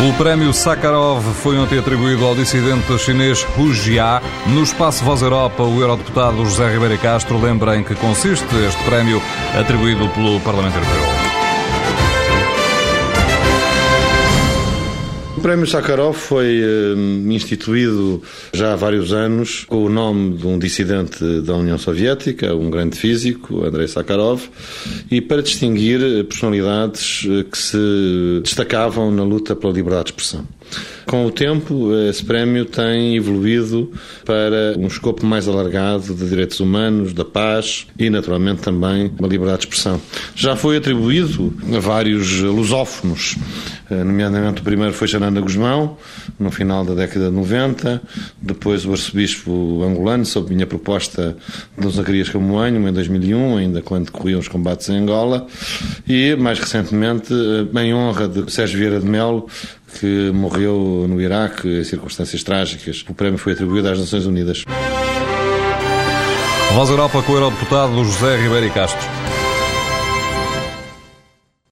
O prémio Sakharov foi ontem atribuído ao dissidente chinês Hu Jia. No espaço Voz Europa, o eurodeputado José Ribeiro Castro lembra em que consiste este prémio atribuído pelo Parlamento Europeu. O Prémio Sakharov foi uh, instituído já há vários anos com o nome de um dissidente da União Soviética, um grande físico, Andrei Sakharov, e para distinguir personalidades eh, que se destacavam na luta pela liberdade de expressão. Com o tempo, esse prémio tem evoluído para um escopo mais alargado de direitos humanos, da paz e, naturalmente, também uma liberdade de expressão. Já foi atribuído a vários lusófonos, eh, nomeadamente o primeiro foi Xanana Guzmão, no final da década de 90, depois o arcebispo angolano, sob minha proposta, Dom Zacarias Camoanho, em 2001, ainda quando corriam os combates em Angola, e, mais recentemente, eh, em honra de Sérgio Vieira de Melo, que morreu no Iraque em circunstâncias trágicas. O prémio foi atribuído às Nações Unidas. Voz Europa com o Eurodeputado José Ribeiro Castro.